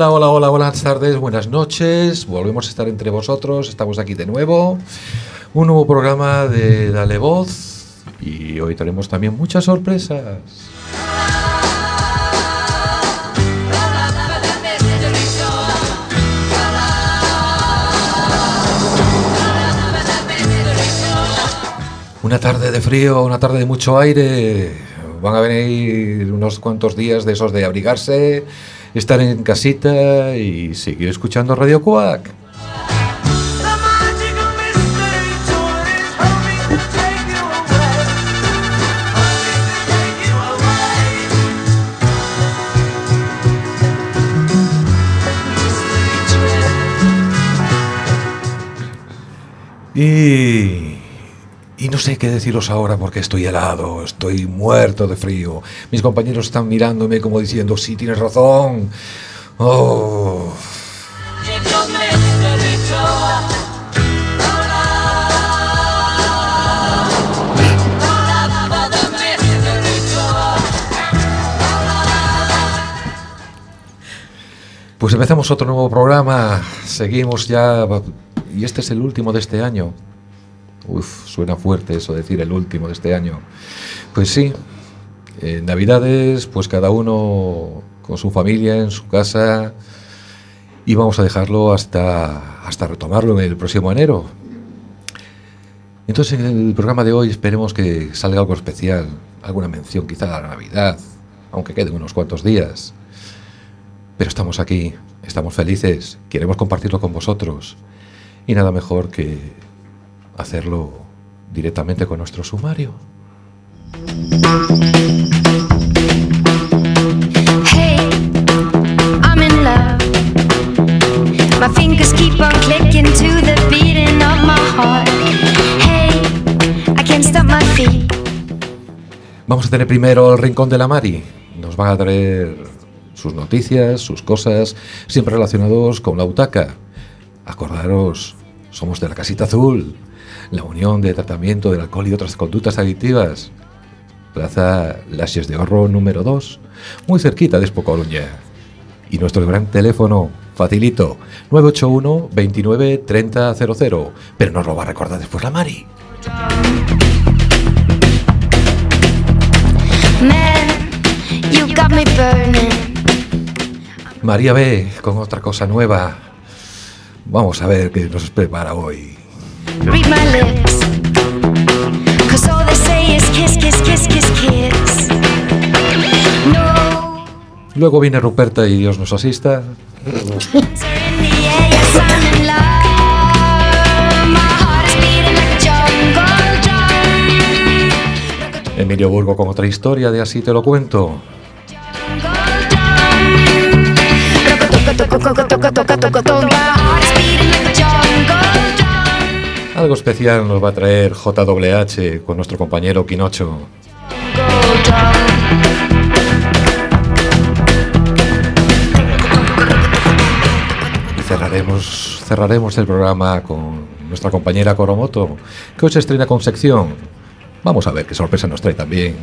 Hola, hola, hola, buenas tardes, buenas noches. Volvemos a estar entre vosotros, estamos aquí de nuevo. Un nuevo programa de Dale Voz y hoy tenemos también muchas sorpresas. Una tarde de frío, una tarde de mucho aire. Van a venir unos cuantos días de esos de abrigarse, estar en casita y seguir escuchando Radio Cuac. Y, y no sé qué deciros ahora porque estoy helado, estoy muerto de frío. Mis compañeros están mirándome como diciendo, sí, tienes razón. Oh. Pues empezamos otro nuevo programa. Seguimos ya. Y este es el último de este año. Suena fuerte eso decir el último de este año. Pues sí, en Navidades, pues cada uno con su familia, en su casa, y vamos a dejarlo hasta, hasta retomarlo en el próximo enero. Entonces, en el programa de hoy esperemos que salga algo especial, alguna mención quizá a la Navidad, aunque queden unos cuantos días. Pero estamos aquí, estamos felices, queremos compartirlo con vosotros, y nada mejor que hacerlo directamente con nuestro sumario. Hey, I'm in love. My fingers keep on clicking to the beating of my heart. Hey, I can't stop my feet. Vamos a tener primero el Rincón de la Mari. Nos van a traer sus noticias, sus cosas, siempre relacionados con la butaca. Acordaros, somos de la Casita Azul, la Unión de Tratamiento del Alcohol y otras conductas adictivas. Plaza Lases de Horro número 2, muy cerquita de Espocoluña. Y nuestro gran teléfono, facilito, 981 29 30 00. Pero nos lo va a recordar después la Mari. Man, you got me burning. María B con otra cosa nueva. Vamos a ver qué nos prepara hoy. Read my lips. Cause all they say is kiss, kiss, kiss, kiss, kiss. No, Luego viene Ruperta y Dios nos asista. Emilio Burgo con otra historia de Así te lo cuento. Algo especial nos va a traer JWH con nuestro compañero Quinocho. Y cerraremos, cerraremos el programa con nuestra compañera Coromoto, que hoy se estrena con sección. Vamos a ver qué sorpresa nos trae también.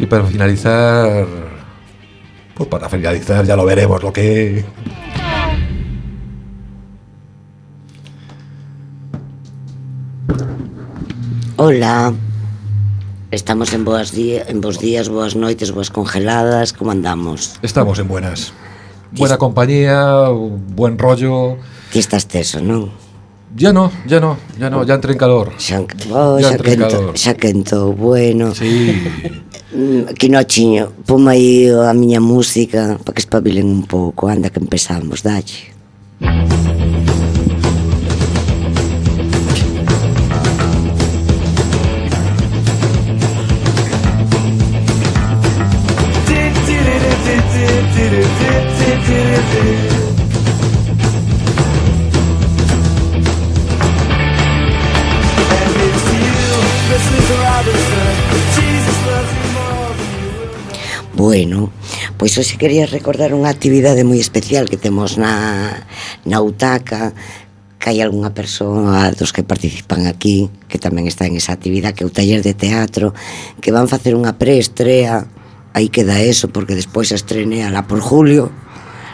Y para finalizar, pues para finalizar ya lo veremos lo que Hola. Estamos en boas en días, boas noites, boas congeladas, como andamos? estamos en buenas. Buena compañía, buen rollo. Ti estás teso, non? Ya no, ya no, ya no, ya entré en calor. Xa, oh, Ya xa, quento, calor. xa quentou, bueno. Sí. Mm, que nochiño, pon aí a miña música para que espabilen un pouco, anda que empezamos, dalle. Música Bueno, pois hoxe quería recordar unha actividade moi especial que temos na, na UTACA que hai algunha persoa dos que participan aquí que tamén está en esa actividade que é o taller de teatro que van facer unha preestrea aí queda eso porque despois a estrenea lá por julio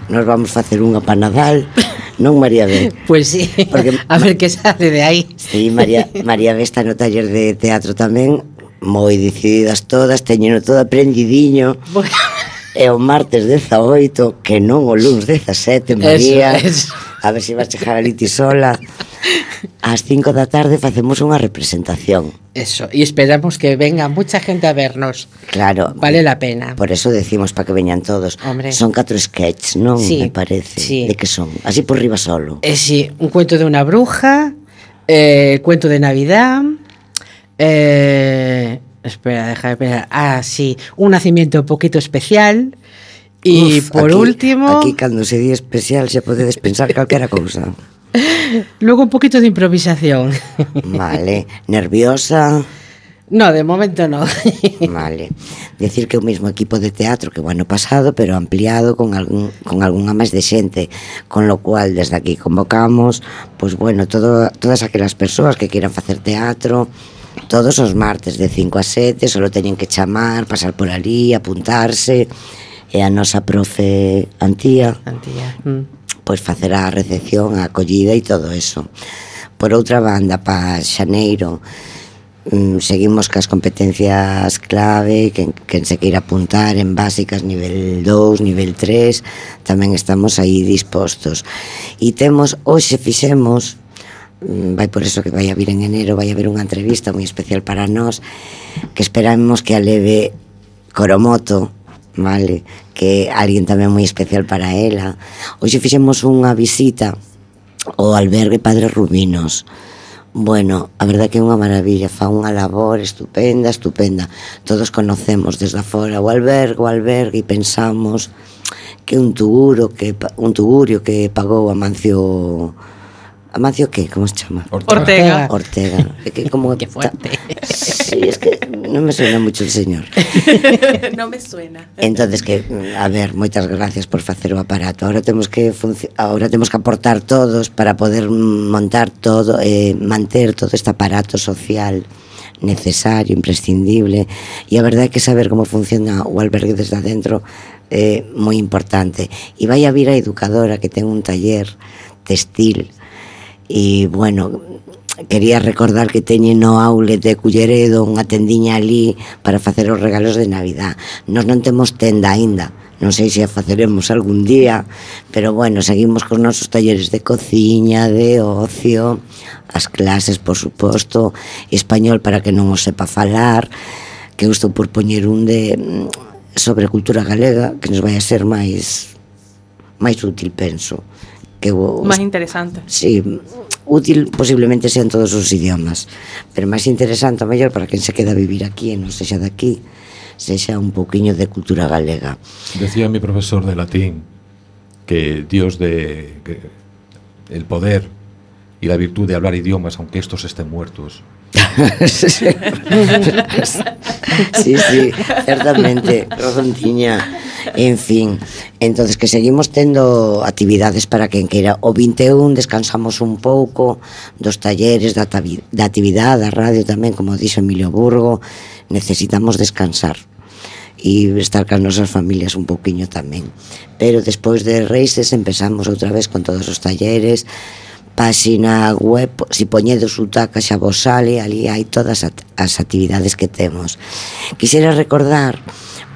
nos vamos facer unha para Nadal non María B? Pois pues sí, porque, a ver que sale de aí Sí, María, María B está no taller de teatro tamén moi decididas todas, teñeno todo aprendidiño. Bueno. E o martes 18, que non o luns 17, María. Eso, eso. A ver se si vas chegar ali ti sola. Ás 5 da tarde facemos unha representación. Eso, e esperamos que venga mucha gente a vernos. Claro. Vale la pena. Por eso decimos para que veñan todos. Hombre. Son catro sketches, non? Sí, me parece. Sí. De que son? Así por riba solo. Eh, sí, un cuento de unha bruja, eh, cuento de Navidad, eh, espera, deja de pensar. Ah, sí, un nacimiento un poquito especial. Y Uf, por aquí- último, Aquí cando se di especial xa podedes pensar calquera cousa. luego un poquito de improvisación. Vale. Nerviosa. No, de momento no. Vale. Decir que o mismo equipo de teatro que o ano pasado, pero ampliado con algún con algunha máis de xente, con lo cual desde aquí convocamos, pois bueno, todo, todas aquelas persoas que quieran facer teatro, todos os martes de 5 a 7, solo teñen que chamar, pasar por ali, apuntarse, e a nosa profe Antía, Antía. Mm. pois facer a recepción, a acollida e todo eso. Por outra banda, pa Xaneiro, mm, seguimos cas competencias clave, que, quen se queira apuntar en básicas nivel 2, nivel 3, tamén estamos aí dispostos. E temos, hoxe fixemos, Mm, vai por eso que vai a vir en enero, vai a haber unha entrevista moi especial para nós, que esperamos que a leve Coromoto, vale, que alguén tamén moi especial para ela. Hoxe fixemos unha visita ao albergue Padre Rubinos, Bueno, a verdad que é unha maravilla, fa unha labor estupenda, estupenda. Todos conocemos desde fora o albergue, o albergue e pensamos que un tuguro que un tugurio que pagou a Mancio Amancio que, como se chama? Ortega. Ortega. É que como Qué fuerte. Sí, es que non me suena mucho el señor. no me suena. Entonces que, a ver, moitas gracias por facer o aparato. Ahora temos que ahora temos que aportar todos para poder montar todo, eh, manter todo este aparato social necesario, imprescindible. E a verdade é que saber como funciona o albergue desde adentro é moi importante. E vai a vir a educadora que ten un taller textil E, bueno, quería recordar que teñen no aule de Culleredo unha tendiña ali para facer os regalos de Navidad. Nos non temos tenda aínda, non sei se a faceremos algún día, pero bueno, seguimos cos nosos talleres de cociña, de ocio, as clases, por suposto, español para que non o sepa falar, que eu estou por poñer un de mm, sobre cultura galega que nos vai a ser máis máis útil, penso que o, máis interesante. Sí, útil posiblemente sean en todos os idiomas, pero máis interesante a mellor para quen se queda a vivir aquí e non sexa de aquí, sexa un pouquiño de cultura galega. Decía mi profesor de latín que Dios de que el poder y la virtud de hablar idiomas, aunque estos estén muertos. sí, sí, certamente, Rodontiña. En fin, entonces que seguimos tendo actividades para quen queira. O 21 descansamos un pouco dos talleres, da, da actividade, da radio tamén, como dixo Emilio Burgo, necesitamos descansar e estar cas nosas familias un pouquiño tamén. Pero despois de Reises empezamos outra vez con todos os talleres, páxina web, si poñedes Utaca xa vos sale, ali hai todas as actividades que temos. Quixera recordar,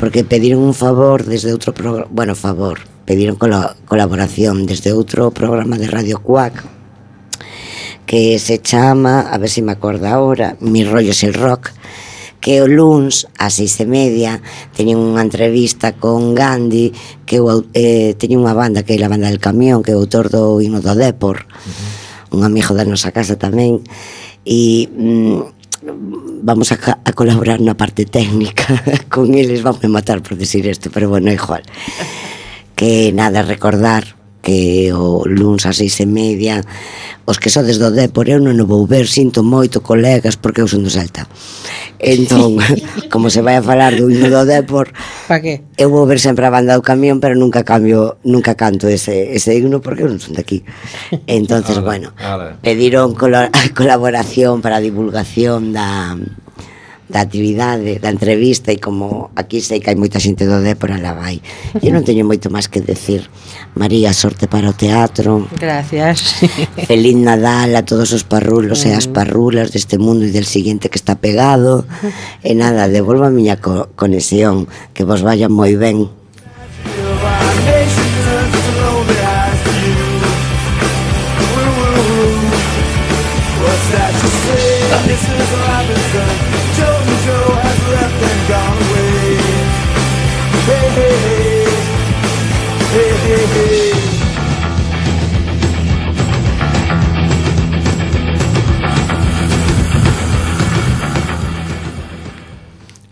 porque pediron un favor desde outro programa, bueno, favor, pediron colo colaboración desde outro programa de Radio Cuac, que se chama, a ver se me acorda ahora, Mi rollo es el rock, que o luns ás seis e media teñen unha entrevista con Gandhi que eh, teñen unha banda que é a banda del camión que é o autor do himno do Depor uh -huh. un amigo da nosa casa tamén e mm, vamos a, a colaborar na parte técnica con eles vamos a matar por decir isto pero bueno, igual que nada, recordar que o luns a seis e media os que sodes do Depor eu non o vou ver sinto moito colegas porque eu son do Celta entón como se vai a falar do himno do Depor pa que? eu vou ver sempre a banda do camión pero nunca cambio nunca canto ese, ese himno porque eu non son daqui entonces ale, bueno ale. pediron colo, colaboración para a divulgación da da actividade, da entrevista e como aquí sei que hai moita xente do Dépora la vai. Eu non teño moito máis que decir. María, sorte para o teatro. Gracias. Feliz Nadal a todos os parrulos e as mm. parrulas deste mundo e del siguiente que está pegado. E nada, devolvo a miña co conexión, que vos vaya moi ben. This is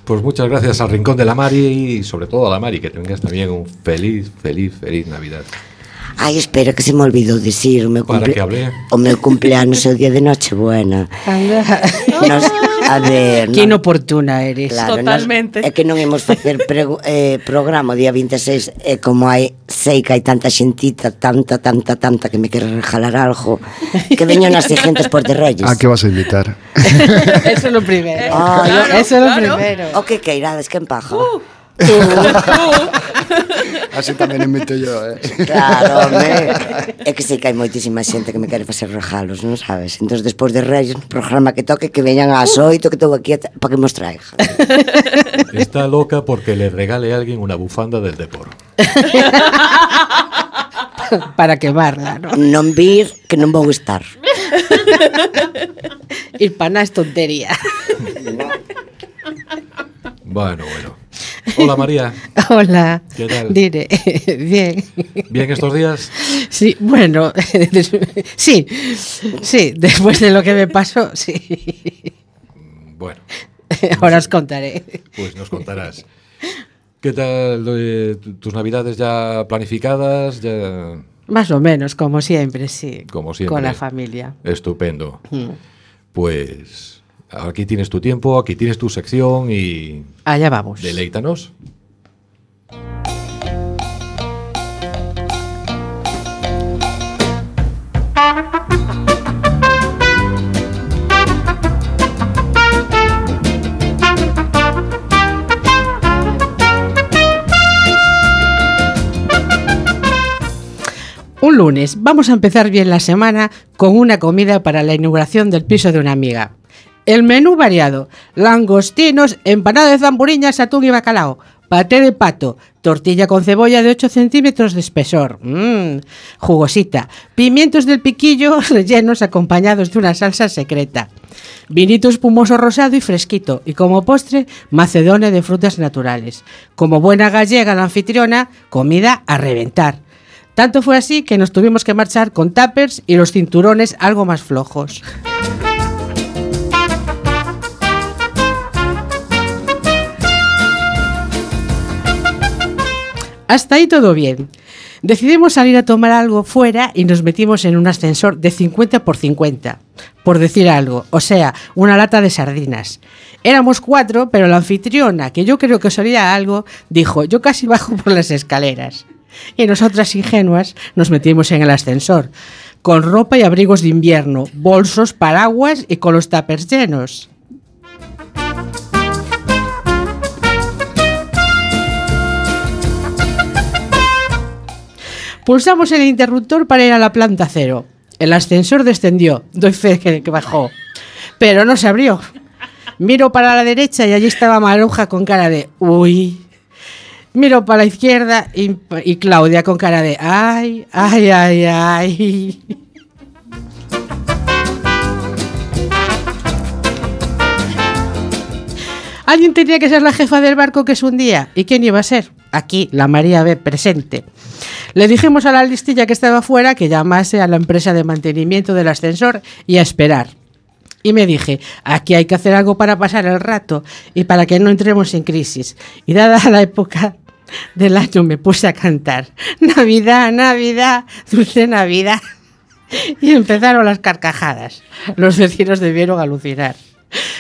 Pues muchas gracias al Rincón de la Mari y sobre todo a la Mari, que tengas también un feliz, feliz, feliz Navidad. Ai, espera que se me olvidou dicir o meu Para cumple... que hable. O meu cumpleanos é o día de Nochebuena. Anda. Nos, A ver, que inoportuna eres. Claro, Totalmente. Nos, é que non imos facer prego, eh, programa o día 26 e eh, como hai sei que hai tanta xentita, tanta, tanta, tanta que me quere regalar algo, que veño nas siguientes por de Reyes. A que vas a invitar? eso é lo primero. Oh, ah, claro, yo, eso é lo claro. primero. O que queirades, que empaja. Uh. Así tamén invito yo, eh? Claro, me... É que sei que hai moitísima xente que me quere facer regalos, non sabes? Entón, despois de Reyes, programa que toque, que veñan ás oito, que estou aquí para que mos traiga. Está loca porque le regale a alguén unha bufanda del Depor. para quemarla, non? Non vir que non vou estar. Ir para nada es tontería. Bueno, bueno. Hola María, Hola. ¿Qué tal? Dire. Bien. ¿bien estos días? Sí, bueno, sí, sí, después de lo que me pasó, sí. Bueno, Ahora os contaré. pues nos contarás. ¿Qué tal eh, tu- tus navidades ya planificadas? Ya... Más o menos, como siempre, sí. Como siempre. Con la familia. Estupendo. Pues aquí tienes tu tiempo, aquí tienes tu sección y Allá vamos. deleítanos. Un lunes, vamos a empezar bien la semana con una comida para la inauguración del piso de una amiga. El menú variado, langostinos, empanada de zamburiñas, atún y bacalao, paté de pato, tortilla con cebolla de 8 centímetros de espesor, mmm, jugosita, pimientos del piquillo rellenos acompañados de una salsa secreta, vinito espumoso rosado y fresquito, y como postre, macedonia de frutas naturales. Como buena gallega la anfitriona, comida a reventar. Tanto fue así que nos tuvimos que marchar con tuppers y los cinturones algo más flojos. Hasta ahí todo bien. Decidimos salir a tomar algo fuera y nos metimos en un ascensor de 50 por 50, por decir algo, o sea, una lata de sardinas. Éramos cuatro, pero la anfitriona, que yo creo que solía algo, dijo, yo casi bajo por las escaleras. Y nosotras ingenuas nos metimos en el ascensor, con ropa y abrigos de invierno, bolsos, paraguas y con los tuppers llenos. Pulsamos el interruptor para ir a la planta cero. El ascensor descendió, doy fe que, bajó, pero no se abrió. Miro para la derecha y allí estaba Maruja con cara de uy. Miro para la izquierda y, y Claudia con cara de ay, ay, ay, ay. Alguien tenía que ser la jefa del barco que es un día. ¿Y quién iba a ser? Aquí, la María B presente. Le dijimos a la listilla que estaba fuera que llamase a la empresa de mantenimiento del ascensor y a esperar. Y me dije, aquí hay que hacer algo para pasar el rato y para que no entremos en crisis. Y dada la época del año me puse a cantar Navidad, Navidad, dulce Navidad. Y empezaron las carcajadas. Los vecinos debieron alucinar.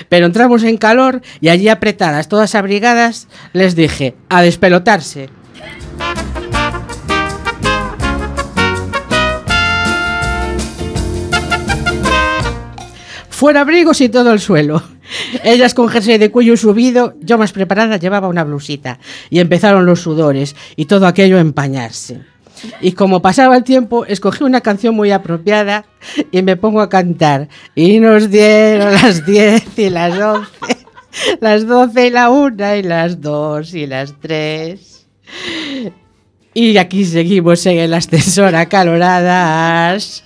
Pero entramos en calor y allí apretadas, todas abrigadas, les dije, a despelotarse. Fuera abrigos y todo el suelo. Ellas con jersey de cuello subido, yo más preparada llevaba una blusita. Y empezaron los sudores y todo aquello a empañarse. Y como pasaba el tiempo, escogí una canción muy apropiada y me pongo a cantar. Y nos dieron las 10 y las 11, las 12 y la 1 y las 2 y las 3. Y aquí seguimos en el ascensor acaloradas.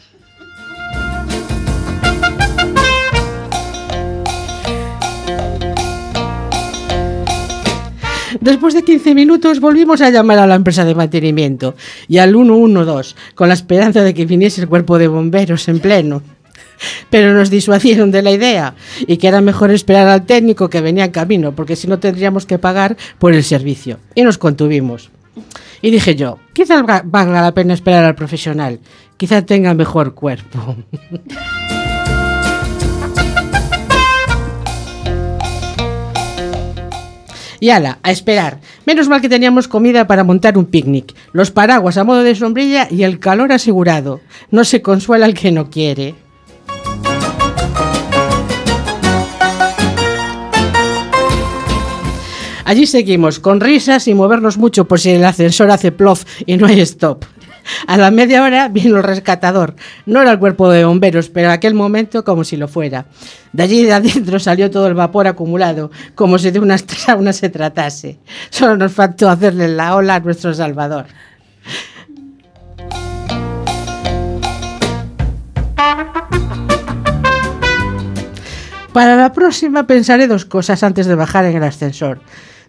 Después de 15 minutos volvimos a llamar a la empresa de mantenimiento y al 112 con la esperanza de que viniese el cuerpo de bomberos en pleno. Pero nos disuadieron de la idea y que era mejor esperar al técnico que venía en camino porque si no tendríamos que pagar por el servicio. Y nos contuvimos. Y dije yo, quizás valga la pena esperar al profesional, quizá tenga mejor cuerpo. Y ala, a esperar. Menos mal que teníamos comida para montar un picnic, los paraguas a modo de sombrilla y el calor asegurado. No se consuela el que no quiere. Allí seguimos, con risas y movernos mucho por si el ascensor hace plof y no hay stop. A la media hora vino el rescatador. No era el cuerpo de bomberos, pero en aquel momento como si lo fuera. De allí de adentro salió todo el vapor acumulado, como si de una sauna se tratase. Solo nos faltó hacerle la ola a nuestro Salvador. Para la próxima pensaré dos cosas antes de bajar en el ascensor.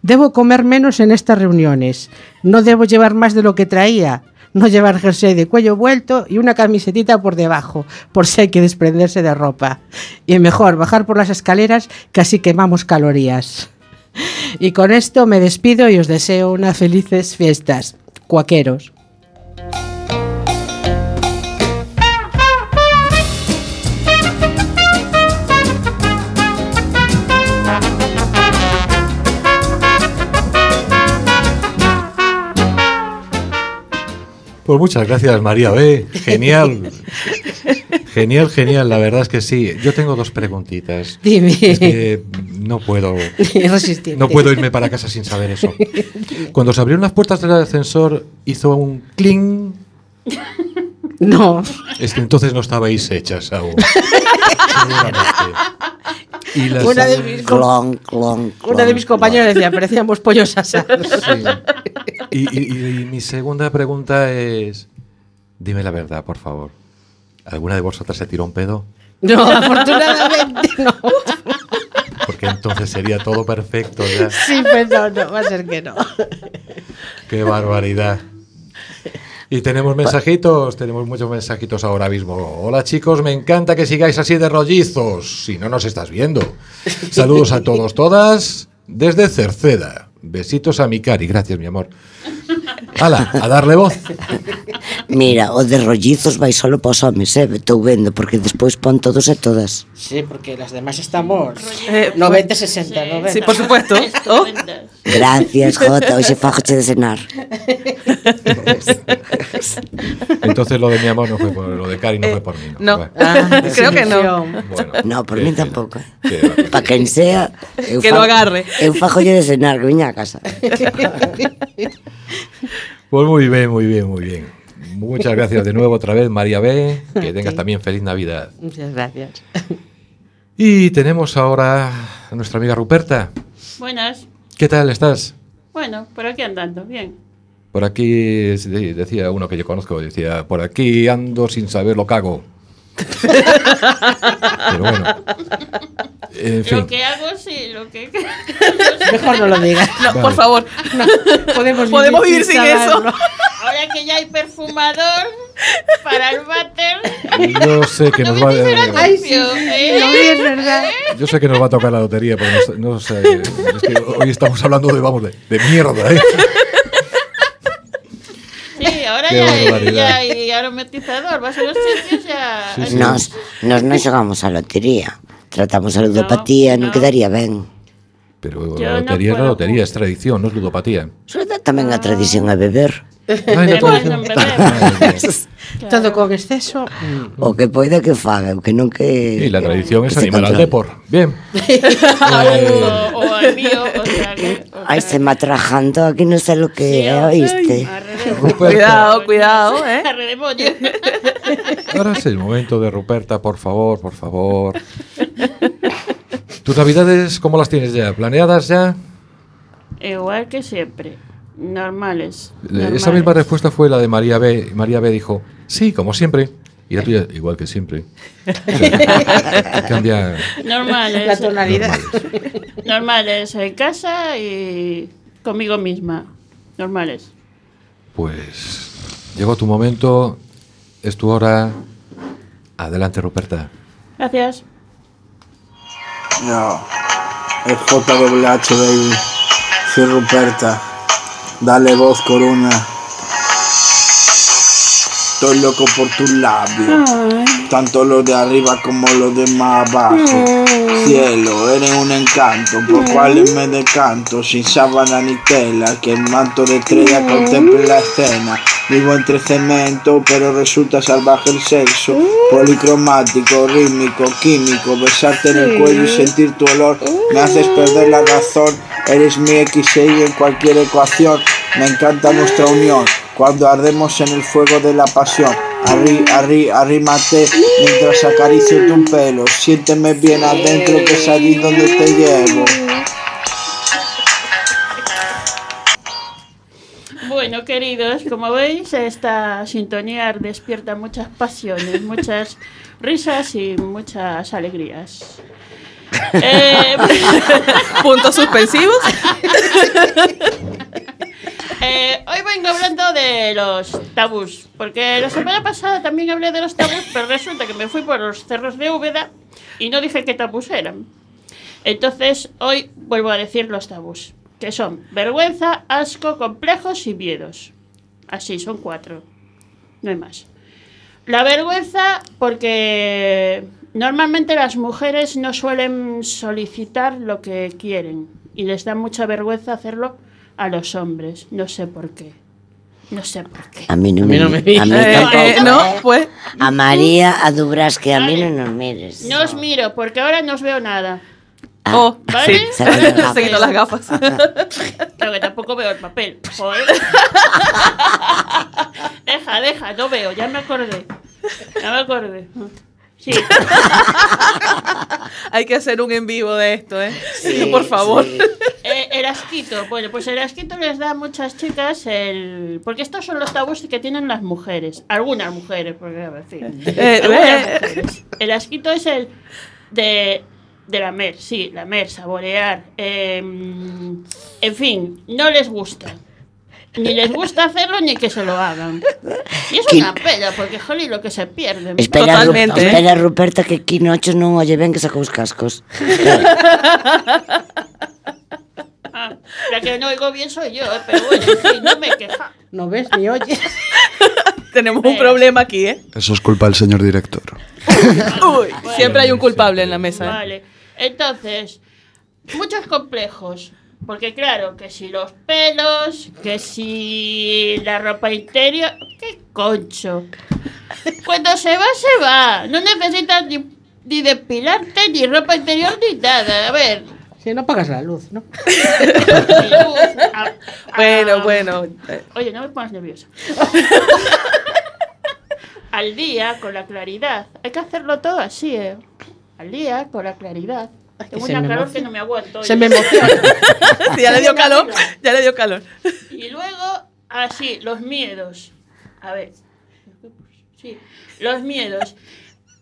Debo comer menos en estas reuniones. No debo llevar más de lo que traía. No llevar jersey de cuello vuelto y una camisetita por debajo, por si hay que desprenderse de ropa. Y mejor, bajar por las escaleras que así quemamos calorías. Y con esto me despido y os deseo unas felices fiestas. Cuaqueros. Pues muchas gracias, María B. Genial. Genial, genial. La verdad es que sí. Yo tengo dos preguntitas. Dime. Es que no puedo. No puedo irme para casa sin saber eso. Cuando se abrieron las puertas del ascensor, hizo un cling. No. Es que entonces no estabais hechas aún. Seguramente. Y las- Una de mis, Clon, clon, una de mis compañeros decía, parecíamos pollos asados. Sí. Y, y- y mi segunda pregunta es: dime la verdad, por favor. ¿Alguna de vosotras se tiró un pedo? No, afortunadamente no. Porque entonces sería todo perfecto ya. Sí, pero no, va a ser que no. ¡Qué barbaridad! Y tenemos mensajitos, tenemos muchos mensajitos ahora mismo. Hola chicos, me encanta que sigáis así de rollizos, si no nos estás viendo. Saludos a todos, todas, desde Cerceda. Besitos a mi cari, gracias mi amor. Hala, a darle voz. Mira, o de rollizos vai solo para os homes, eh? Estou vendo, porque despois pon todos e todas. Sí, porque las demás estamos Eh, 90, 60, 90. Sí, por supuesto. Oh, Gracias, Jota, hoxe fajoche de cenar. Entonces lo de mi amor no fue por lo de Cari, no fue por mí. no. Bueno, Ah, Creo que no. bueno, No, por pena. tampouco. eh. Qué barbaridad. Pa quen sea, Que lo agarre. Eu fajolle de cenar, que viña a casa. Pues muy bien, muy bien, muy bien. Muchas gracias de nuevo otra vez, María B. Que tengas también feliz Navidad. Muchas gracias. Y tenemos ahora a nuestra amiga Ruperta. Buenas. ¿Qué tal estás? Bueno, por aquí andando, bien. Por aquí sí, decía uno que yo conozco, decía, por aquí ando sin saber lo que hago. Pero bueno. En fin. Lo que hago, sí, lo que... Mejor no lo digas. No, Vale. por favor. Podemos, Podemos vivir sin eso. saberlo. Ahora que ya hay perfumador para el váter, Yo sé que nos va Ay, sí, Limpio, sí, ¿eh? es verdad. yo sé que nos va a tocar la lotería, porque no, sé- no sé, es que hoy estamos hablando de vamos de, de mierda, ¿eh? Sí, ahora Qué ya hay, barbaridad. ya hay aromatizador. Vas a los sitios ya. Sí, sí. Nos, nos non xogamos a lotería. Tratamos a ludopatía, no. quedaría ben. Pero Yo la no lotería es la puedo lotería, es tradición, no es ludopatía. Todo tamén a tradición é beber. Ay. Todo con exceso. O que poida que faga, o que non que... Y la tradición es animar al depor. Bien. o, o al mío, o sea que. sea se me atrajando aquí non sei lo que é, ay, oíste? Cuidado, cuidado, ¿eh? Ahora es el momento de Ruperta, por favor, por favor. ¿Tus navidades cómo las tienes ya? ¿Planeadas ya? Igual que siempre. Normales. Esa normales. misma respuesta fue la de María B. María B dijo, sí, como siempre. Y la tuya, igual que siempre. O sea, cambia. Normales. La tonalidad. normales. Normales en casa y conmigo misma. Normales. Pues llegó tu momento, es tu hora. Adelante, Ruperta. Gracias. No, es JWH, baby. Soy Ruperta. Dale voz, Corona. Estoy loco por tus labios. Tanto los de arriba como los de más abajo. Cielo, eres un encanto, por cuales me decanto, sin sábana ni tela, que el manto de estrella contemple la escena. Vivo entre cemento, pero resulta salvaje el sexo. Policromático, rítmico, químico, besarte en el cuello y sentir tu olor. Me haces perder la razón, eres mi X y en cualquier ecuación. Me encanta nuestra unión, cuando ardemos en el fuego de la pasión. Arrí, arrí, arrímate mientras acaricio tu pelo. Siénteme bien adentro, que es donde te llevo. Bueno, queridos, como veis, esta sintonía despierta muchas pasiones, muchas risas y muchas alegrías. Eh, Puntos suspensivos. eh, hoy vengo hablando de los tabús, porque la semana pasada también hablé de los tabús, pero resulta que me fui por los cerros de Úbeda y no dije qué tabús eran. Entonces, hoy vuelvo a decir los tabús, que son vergüenza, asco, complejos y miedos. Así, son cuatro. No hay más. La vergüenza, porque normalmente las mujeres no suelen solicitar lo que quieren y les da mucha vergüenza hacerlo a los hombres. No sé por qué. No sé por qué. A mí non A me, a mí Eh, eh, no, pues. A María, a Dubras, que a mí non nos mires. No os miro porque ahora no os veo nada. Ah, Oh, ¿Vale? sí. Se quitó las las gafas. Claro que tampoco veo el papel. Joder. deja, deja, no veo, ya me acordé. Ya me acordé. Sí, Hay que hacer un en vivo de esto, ¿eh? Sí, por favor. sí. eh, el asquito. Bueno, pues el asquito les da a muchas chicas el. Porque estos son los tabús que tienen las mujeres. Algunas mujeres, porque a ver, sí. Eh, Algunas eh, mujeres. El asquito es el de. De lamer, sí, lamer, saborear. eh, en fin, no les gusta. Ni les gusta hacerlo ni que se lo hagan. Y es una pena, porque jolly lo que se pierde. Espera, Totalmente, Ru- eh. espera, Ruperta, que aquí noche non oye ben que sacou os cascos. Ah, la que no oigo bien soy yo, eh, pero bueno, en fin, no me queja. No ves ni oyes. Tenemos un problema aquí, ¿eh? Eso es culpa del señor director. Uy, siempre hay un culpable en la mesa. ¿eh? Vale, entonces, muchos complejos. Porque claro, que si los pelos, que si la ropa interior... ¡Qué concho! Cuando se va, se va. No necesitas ni, ni depilarte, ni ropa interior, ni nada. A ver, Si no apagas la luz, ¿no? ni luz, a- a- Bueno, bueno. eh, Oye, no me pongas nerviosa. Al día, con la claridad. Hay que hacerlo todo así, ¿eh? Al día, con la claridad. Tengo una calor que no me aguanto. Se me emociona. Sí, ya le dio calor. Ya le dio calor. Y luego, así, los miedos. A ver. Sí, los miedos.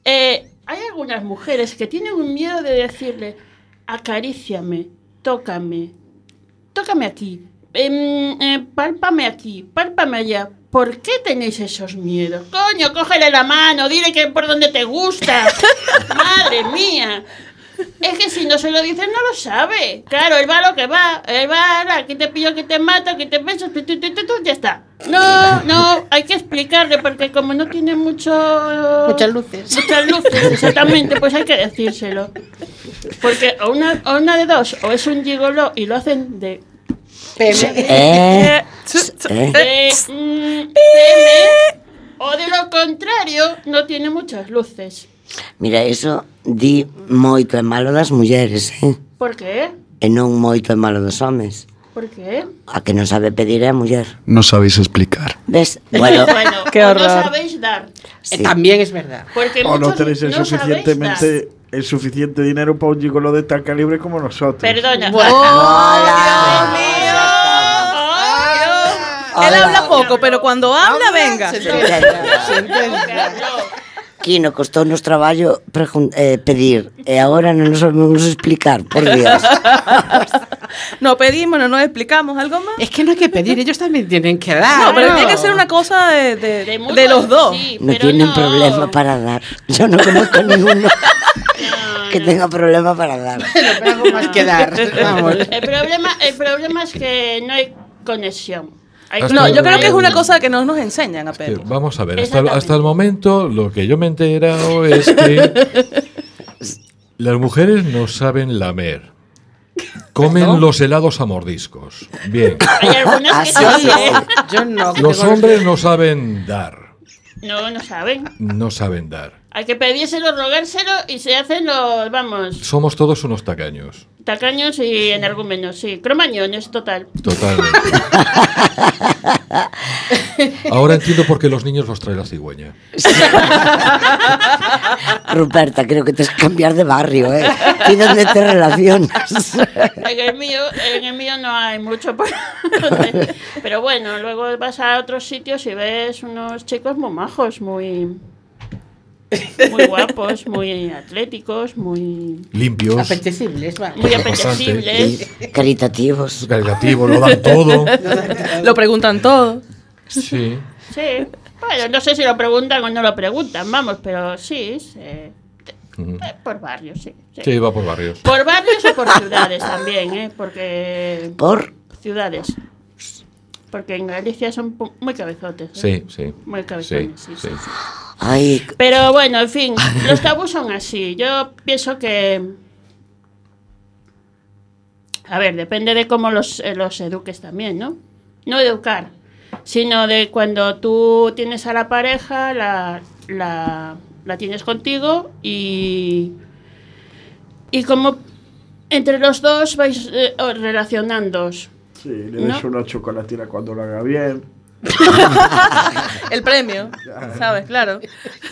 Eh, hay algunas mujeres que tienen un miedo de decirle, acaríciame, tócame, tócame aquí, em, eh, pálpame aquí, pálpame allá. ¿Por qué tenéis esos miedos? Coño, cógele la mano, dile que por donde te gusta. Madre mía. Es que si no se lo dices, no lo sabe. Claro, él va a lo que va. Él va a aquí te pillo, aquí te mato, aquí te beso, tu, tu, tu, tu, tu, ya está. No, no, hay que explicarle porque como no tiene mucho... Muchas luces. Muchas luces, exactamente, pues hay que decírselo. Porque o una, o una de dos, o es un gigolo y lo hacen de... Eh, eh. de mm, PM, o de lo contrario, no tiene muchas luces. Mira, eso di moito é malo das mulleres, eh? ¿Por qué? E non moito é malo dos homes. ¿Por qué? A que non sabe pedir é a muller. No sabéis explicar. Ves? Bueno, Bueno, Qué horror. sabéis dar. sí. Eh, También es verdad. Porque O no tenéis el no dar. suficientemente el suficiente dinero para un gigolo de tal calibre como nosotros. Perdona. Hola. Ay, Dios. Él Hola. habla poco, pero cuando habla, venga. Quino, costou nos traballo eh, pedir e agora non nos sabemos explicar, por Dios. No pedimos, no nos explicamos algo más. Es que no hay que pedir, ellos también tienen que dar. No, pero tiene que ser una cosa de, de- De, de mutuos, los dos. sí, No pero tienen no. problema para dar. Yo no conozco ninguno que tenga problema para dar. Pero algo más que dar. Vamos. El problema, el problema es que no hay conexión. Hasta No, yo creo que es una cosa que no nos enseñan a Que pedir. vamos a ver, hasta, hasta el momento lo que yo me he enterado es que las mujeres no saben lamer. Comen los helados a mordiscos. Bien. Hay algunas que Ah, sí, sí. Yo no. Los hombres no saben dar. No, no saben. No saben dar. Hay que pedírselo, rogárselo y se hacen los, vamos, Somos todos unos tacaños. tacaños y energúmenos, sí. Cromañones, total. Totalmente. Ahora entiendo por qué los niños los trae la cigüeña. Ruperta, creo que tienes que cambiar de barrio, ¿eh? Tienes de te relaciones. En el mío, en el mío no hay mucho por Pero bueno, luego vas a otros sitios y ves unos chicos muy majos, muy muy guapos, muy atléticos, muy Limpios, Apetecibles, va. muy apetecibles. Caritativos. caritativos, lo dan todo. Lo preguntan todo. Sí. Sí. Bueno, no sé si lo preguntan o no lo preguntan, vamos, pero sí, sí. Eh, por barrios, sí, sí. Sí, va por barrios. Por barrios o por ciudades también, ¿eh? Porque Por ciudades. Porque en Galicia son muy cabezotes. ¿eh? Sí, sí. Muy cabezones, sí, sí, sí. Ay, Pero bueno, en fin, los tabús son así. Yo pienso que. A ver, depende de cómo los, eh, los eduques también, ¿no? No educar, sino de cuando tú tienes a la pareja, la, la, la tienes contigo y. Y como entre los dos vais eh, relacionándoos. Sí, le des No. una chocolatina cuando lo haga bien. El premio, ¿sabes? Claro.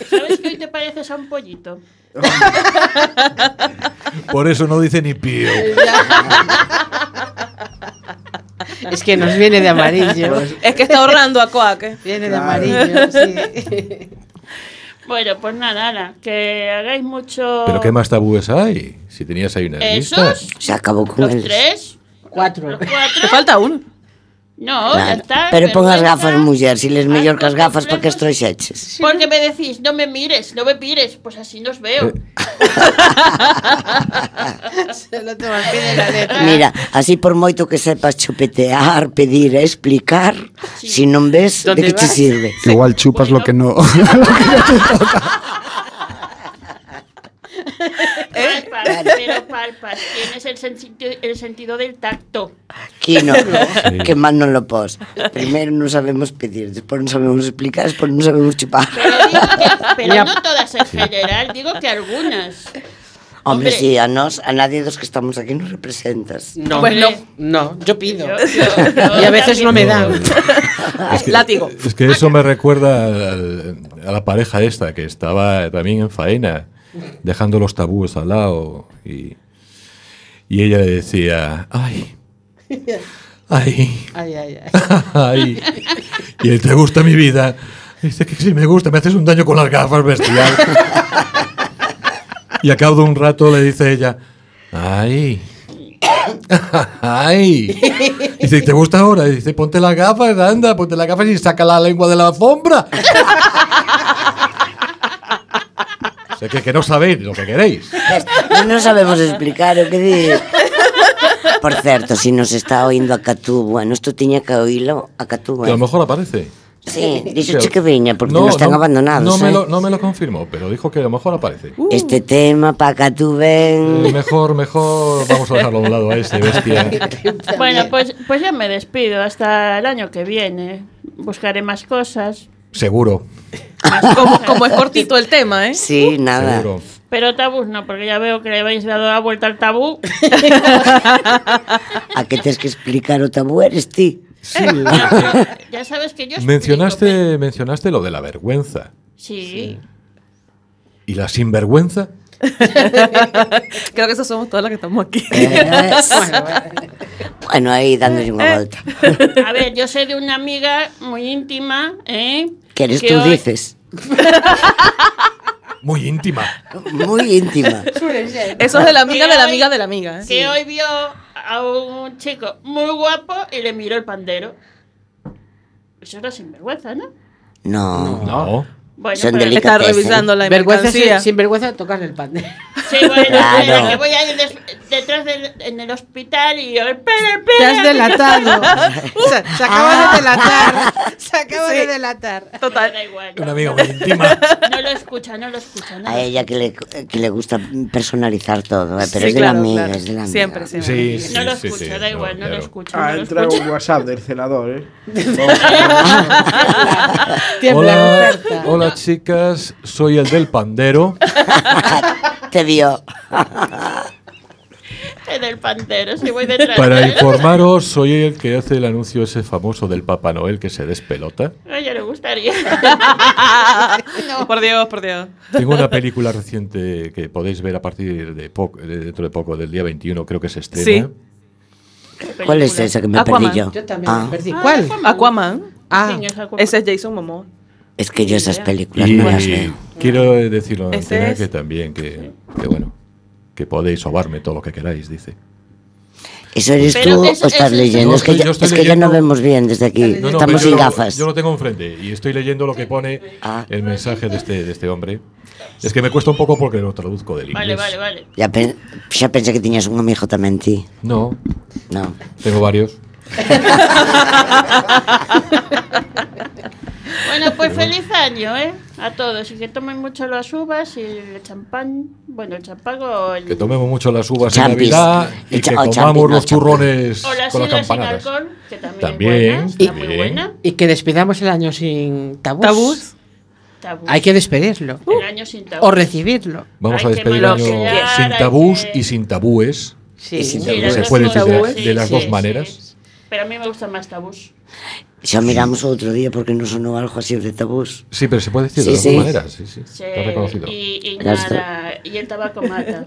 ¿Sabes que hoy te pareces a un pollito? Por eso no dice ni pío. Es que nos viene de amarillo. Es que está ahorrando a Coaque. Viene de amarillo, sí. Bueno, pues nada, ala, que hagáis mucho. ¿Pero qué más tabúes hay? Si tenías ahí una lista. ¿Esos? se acabó con ¿Los tres? Cuatro. ¿Los Te cuatro? falta uno. No, claro. ya está. Pero, pon as gafas, muller, si les mellor ah, que as gafas para que as troxeches. Sí. Porque me decís, non me mires, non me pires, pois pues así nos veo. Eh. Se lo toma en pena la letra. Mira, así por moito que sepas chupetear, pedir, explicar, sí. non ves, de que vas? te sirve? Igual chupas bueno. lo que no... lo que no te toca. Palpas, pero palpas. Tienes el, senti- el sentido del tacto. Quino, que mal non lo pos. Primeiro non sabemos pedir, despois non sabemos explicar, despois non sabemos chupar. Pero que, pero no todas en general, digo que algunas. Hombre, Hombre. sí, a nós, a nadie dos que estamos aquí nos representas. No, Pues no. no, yo pido. Yo- yo- yo Y a veces no me dan. Es que, Látigo. Es que eso me recuerda al- a la pareja esta que estaba también en faena, dejando los tabúes al lado. Y, y ella le decía, ay, ay, Ay, ay, ay. Y él, ¿te gusta mi vida? Dice que sí me gusta, me haces un daño con las gafas bestial. Y a cabo de un rato le dice ella, ay. Ay. Dice, ¿te gusta ahora? Y dice, ponte las gafas, anda, ponte las gafas y saca la lengua de la alfombra. Sé que, que no sabéis lo que queréis. Non nos sabemos explicar o que di. Por certo, si nos está oindo a Catú, bueno, isto tiña que oílo a Catú. Que a lo Eh. mejor aparece. Sí, dixo que viña, porque nos están abandonados. No me, eh. lo, no me lo confirmó, pero dijo que a lo mejor aparece. Este tema pa Catú ven. Eh, mejor, mejor, vamos a dejarlo a un lado a ese bestia. Bueno, pues, pues ya me despido hasta el año que viene. Buscaré más cosas. Seguro, Como, es cortito el tema, ¿eh? Sí, nada. seguro. Pero tabús no, porque ya veo que le habéis dado la vuelta al tabú. A que tens que explicar o tabú eres ti. Sí, Ya, ya sabes que yo explico, mencionaste, mencionaste lo de la vergüenza. Sí. ¿Y la sinvergüenza? Creo que eso somos todas las que estamos aquí. Eh, bueno, aí dándolle unha volta. A ver, yo sé de una amiga muy íntima, ¿eh? Que eres tú hoy- dices. Muy íntima. Muy íntima. Eso es de la amiga de la amiga de la amiga. ¿eh? Que hoy vio a un chico muy guapo y le miró el pandero. Eso era sinvergüenza, ¿no? No. No. Bueno, Son pero- Está revisando la Vergüenza mercancía. sin, sin vergüenza tocarle el pan. Sí, bueno, Claro. bueno, que voy a ir des- detrás del en el hospital y yo, espera, Te has espera. delatado. se, se acaba de delatar. Se acaba Sí. de delatar. Total. Da igual. Una amiga muy íntima. No lo escucha, no lo escucha. No A ella que le, que le gusta personalizar todo, eh, pero Sí, es de la claro, amiga, claro. es de la amiga. Siempre, siempre. Sí, sí, No lo escucha, sí, da no, igual, no, lo escucha. Ah, no entra un WhatsApp del celador, ¿eh? Tiembla Hola, Ruperta. Hola chicas, soy el del pandero. Te vio. En el pantero, si voy detrás. Para informaros, soy el que hace el anuncio ese famoso del Papá Noel que se despelota. A ella le gustaría. Por Dios, por Dios. Tengo una película reciente que podéis ver a partir de poco, de dentro de poco, del día 21, creo que se estrena. ¿Cuál es esa que me Aquaman. perdí yo? Yo también Ah, me perdí. ¿Cuál? Aquaman. Ah, ¿Quién es Aquaman? Ese es Jason Momoa. Es que yo esas películas Y no las veo. quiero decirlo antena es- que también, que, que bueno, que podéis sobarme todo lo que queráis, dice. ¿Eso eres Pero tú eso- o estás eso- leyendo? No, es que, ya, yo estoy es que ya no vemos bien desde aquí. No, no, Estamos sin gafas. Yo lo tengo enfrente y estoy leyendo lo que pone Ah. el mensaje de este, de este hombre. Es que me cuesta un poco porque lo traduzco del inglés. Vale, vale, vale. Ya, pensé que tiñas un amigo tamén ti. No, No. tengo varios. Bueno, pues feliz año, ¿eh? A todos. Y que tomen mucho las uvas y el champán. Bueno, el champán o el... Que tomemos mucho las uvas Champis. en Navidad y El que champis, comamos no, los champis. turrones O las con las sidras sin campanadas. alcohol, que también, También, es buena. Está muy buena. y que despidamos el año sin tabús. Tabús. Tabú. Hay que despedirlo. El año sin tabú. O recibirlo. Vamos Hay a despedir el año sin tabús que- y sin tabúes. Sí. Y sin Sí, tabús. las Se puede decir de- sí, de las sí, dos sí. maneras. Pero a mí me gustan más tabús. Xa miramos outro día porque non sonou algo así de tabús. Sí, pero se puede decir Sí, de sí. dos maneras. Sí, sí. Sí, Está reconocido. y, Ya nada, y el tabaco mata.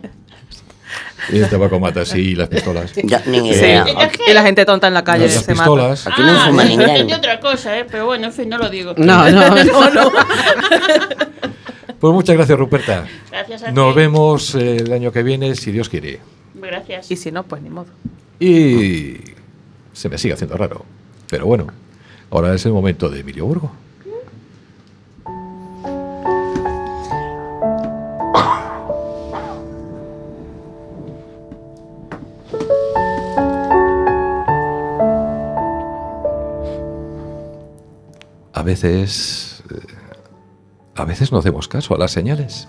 Y el tabaco mata, sí, y las pistolas. Ya, nin Sí. idea. Sí. Y la gente tonta en la calle Las, las se mata. pistolas. Aquí non Ah, fuma otra cosa, ¿eh? Pero bueno, en fin, no lo digo. No, no. No, no. Pues muchas gracias, Ruperta. Gracias a Nos ti. vemos eh, el año que viene, si Dios quiere. Gracias. Y si no, pues ni modo. Y se me sigue haciendo raro. Pero bueno, ahora es el momento de Emilio Burgo. A veces... eh, A veces no hacemos caso a las señales.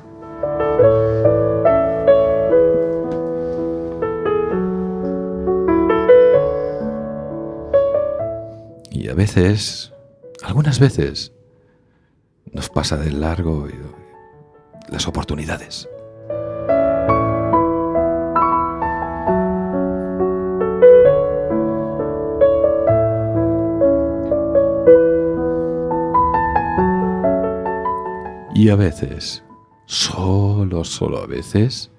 Veces, algunas veces, nos pasa de largo las oportunidades. Y a veces, solo, solo a veces,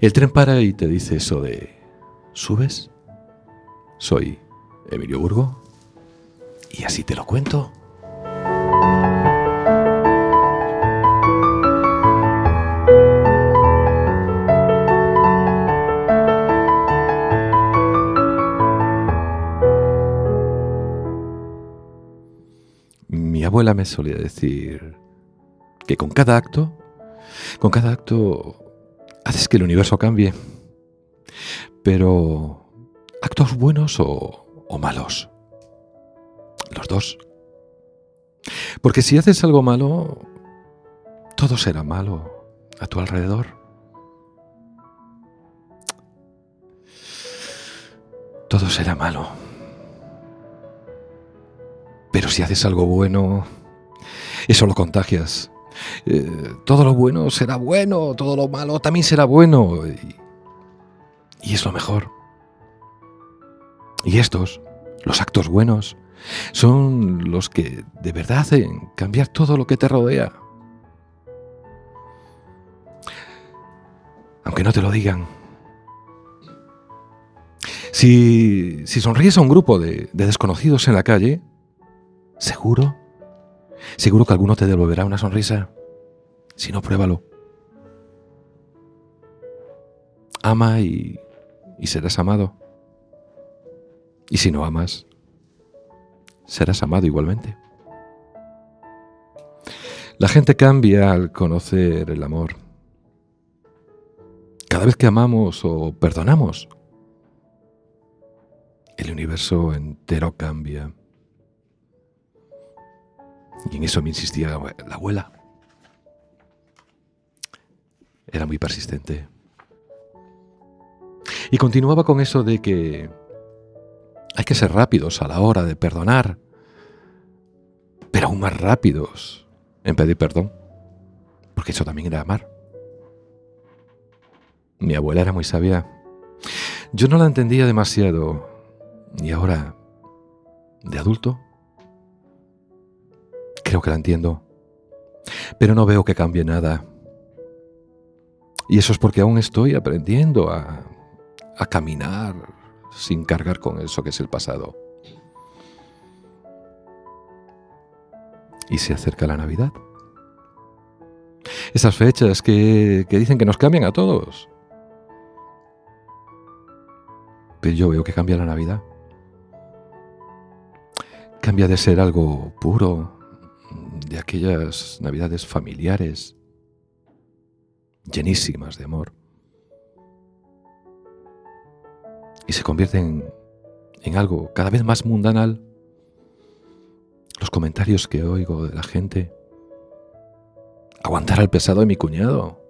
el tren para y te dice eso de, ¿subes? Soy Emilio Burgo y así te lo cuento. Mi abuela me solía decir que con cada acto Con cada acto haces que el universo cambie. Pero, ¿actos buenos o, o malos? Dos. Porque si haces algo malo, todo será malo a tu alrededor. Todo será malo. Pero si haces algo bueno, eso lo contagias. Eh, todo lo bueno será bueno, todo lo malo también será bueno. Y, y es lo mejor. Y estos, los actos buenos, son los que de verdad hacen cambiar todo lo que te rodea. Aunque no te lo digan. Si, si sonríes a un grupo de, de desconocidos en la calle, seguro, seguro que alguno te devolverá una sonrisa. Si no, pruébalo. Ama y, y serás amado. Y si no amas, serás amado igualmente. La gente cambia al conocer el amor. Cada vez que amamos o perdonamos, el universo entero cambia. Y en eso me insistía la abuela. Era muy persistente. Y continuaba con eso de que hay que ser rápidos a la hora de perdonar, pero aún más rápidos en pedir perdón, porque eso también era amar. Mi abuela era muy sabia. Yo no la entendía demasiado y ahora, de adulto, creo que la entiendo, pero no veo que cambie nada. Y eso es porque aún estoy aprendiendo a, a caminar sin cargar con eso que es el pasado. Y se acerca la Navidad. Esas fechas que, que dicen que nos cambian a todos. Pero yo veo que cambia la Navidad. Cambia de ser algo puro, de aquellas Navidades familiares, llenísimas de amor, y se convierte en, en algo cada vez más mundanal. Los comentarios que oigo de la gente, aguantar al pesado de mi cuñado,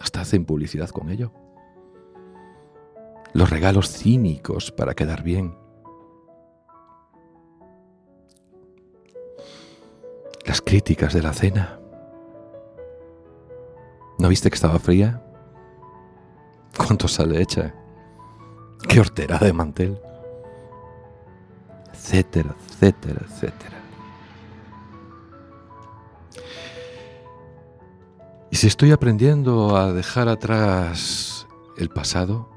hasta hacen publicidad con ello. Los regalos cínicos para quedar bien. Las críticas de la cena. ¿No viste que estaba fría? ¿Cuánto sale hecha? ¿Qué hortera de mantel? Etcétera, etcétera, etcétera. Y si estoy aprendiendo a dejar atrás el pasado,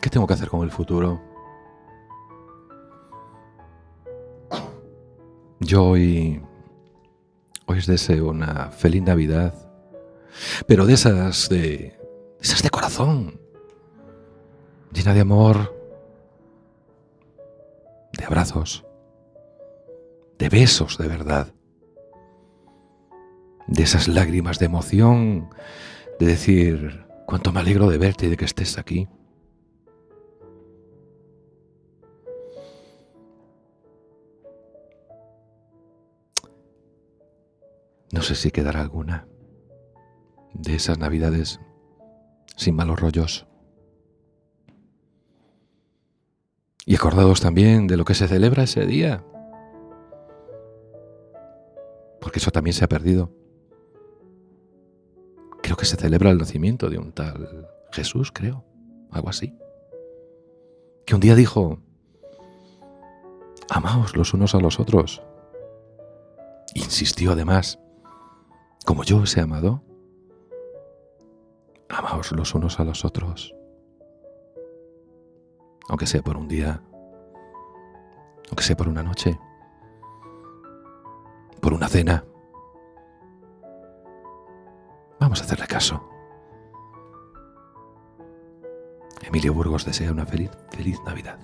¿qué tengo que hacer con el futuro? Yo hoy, hoy os deseo una feliz Navidad, pero de esas de, esas de corazón, llena de amor, de abrazos, de besos de verdad, de esas lágrimas de emoción, de decir, cuánto me alegro de verte y de que estés aquí. No sé si quedará alguna de esas navidades sin malos rollos. Y acordados también de lo que se celebra ese día. Porque eso también se ha perdido. Creo que se celebra el nacimiento de un tal Jesús, creo. Algo así. Que un día dijo, amaos los unos a los otros. Insistió además, como yo os he amado, amaos los unos a los otros. Aunque sea por un día, aunque sea por una noche, por una cena. Vamos a hacerle caso. Emilio Burgos desea una feliz, feliz Navidad.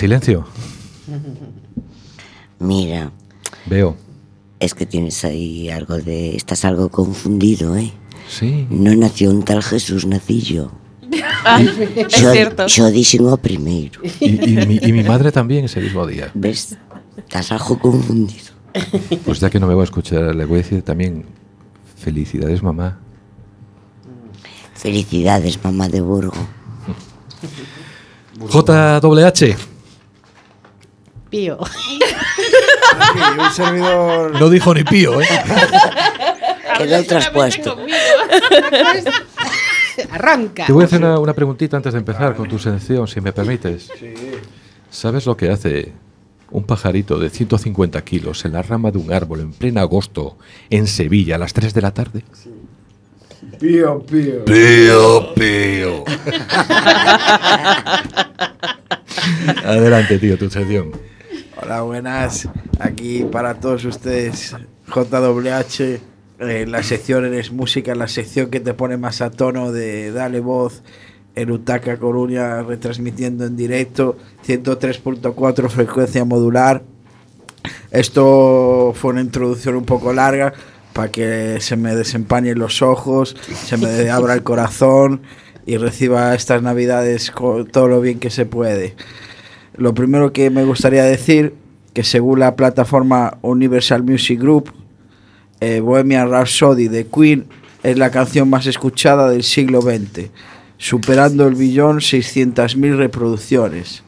Silencio. Mira, Veo. es que tienes ahí algo de... Estás algo confundido, ¿eh? Sí. No nació un tal Jesús Nacillo. Ay, es Yo, cierto. yo dixen o primeiro. Y, y mi, y mi madre también ese mismo día. Ves? Estás algo confundido. Pues ya que no me voy a escuchar, le voy a decir también felicidades, mamá. Felicidades, mamá de Burgo. JWH. Pío. Aquí, un servidor. No dijo ni pío, ¿eh? Quedó traspuesto. Arranca. Te voy a hacer una, una preguntita antes de empezar con tu sección, si me permites. ¿Sabes lo que hace un pajarito de 150 kilos en la rama de un árbol en pleno agosto en Sevilla a las 3 de la tarde? Pío, pío. Pío, pío. Adelante, tío, tu sección. Hola, buenas. Aquí para todos ustedes, JWH. eh, la sección Eres Música, la sección que te pone más a tono de Dale Voz en Utaca Coruña, retransmitiendo en directo, 103.4 frecuencia modular. Esto fue una introducción un poco larga para que se me desempañen los ojos, se me abra el corazón y reciba estas navidades con todo lo bien que se puede. Lo primero que me gustaría decir, que según la plataforma Universal Music Group, eh, Bohemian Rhapsody de Queen es la canción más escuchada del siglo XX, superando el billón 600.000 reproducciones.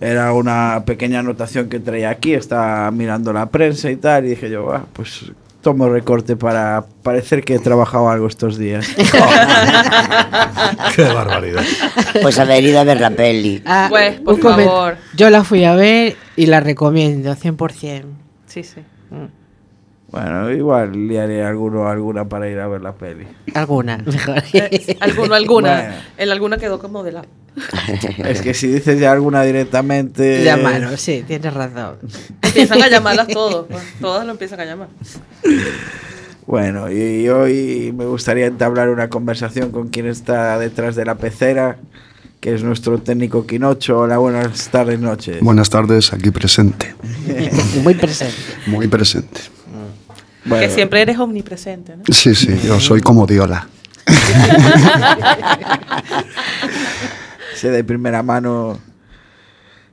Era una pequeña anotación que traía aquí, estaba mirando la prensa y tal, y dije yo, "Ah, pues tomo recorte para parecer que he trabajado algo estos días. Qué barbaridad. Pues haber ido a ver la peli. Ah, Pues, por favor. Yo la fui a ver y la recomiendo 100%. Sí, sí. Bueno, igual liaré alguno alguna para ir a ver la peli. Alguna, mejor. Eh, alguno, alguna. Bueno. El alguna quedó como de la. Es que si dices ya alguna directamente... Llamaron, sí, tienes razón. Empiezan a llamarlas todos. pues, todas lo empiezan a llamar. Bueno, y hoy me gustaría entablar una conversación con quien está detrás de la pecera, que es nuestro técnico Quinocho. Hola, buenas tardes, noches. Buenas tardes, aquí presente. Muy presente. Muy presente. Bueno, Que siempre eres omnipresente, ¿no? Sí, sí, yo soy como Diola. Sé de primera mano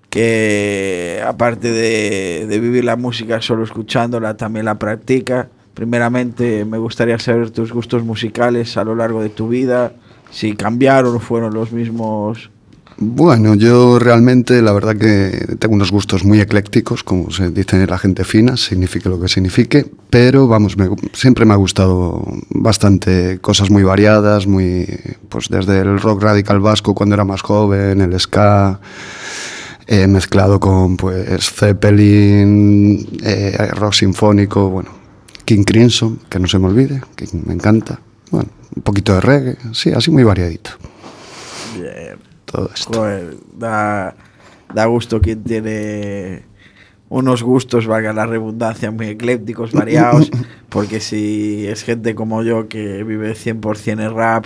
que aparte de, de vivir la música solo escuchándola, también la practica. Primeramente me gustaría saber tus gustos musicales a lo largo de tu vida, si cambiaron o fueron los mismos. Bueno, yo realmente la verdad que tengo unos gustos muy eclécticos, como se dice la gente fina, signifique lo que signifique, pero vamos, me- siempre me ha gustado bastante cosas muy variadas, muy pues desde el rock radical vasco cuando era más joven, el ska, eh, mezclado con pues Zeppelin, eh, rock sinfónico, bueno, King Crimson, que no se me olvide, que me encanta, bueno, un poquito de reggae, sí, así muy variadito. Todo esto. Joder, da, da gusto quien tiene unos gustos, valga la redundancia, muy eclépticos, variados, porque si es gente como yo que vive 100% en rap,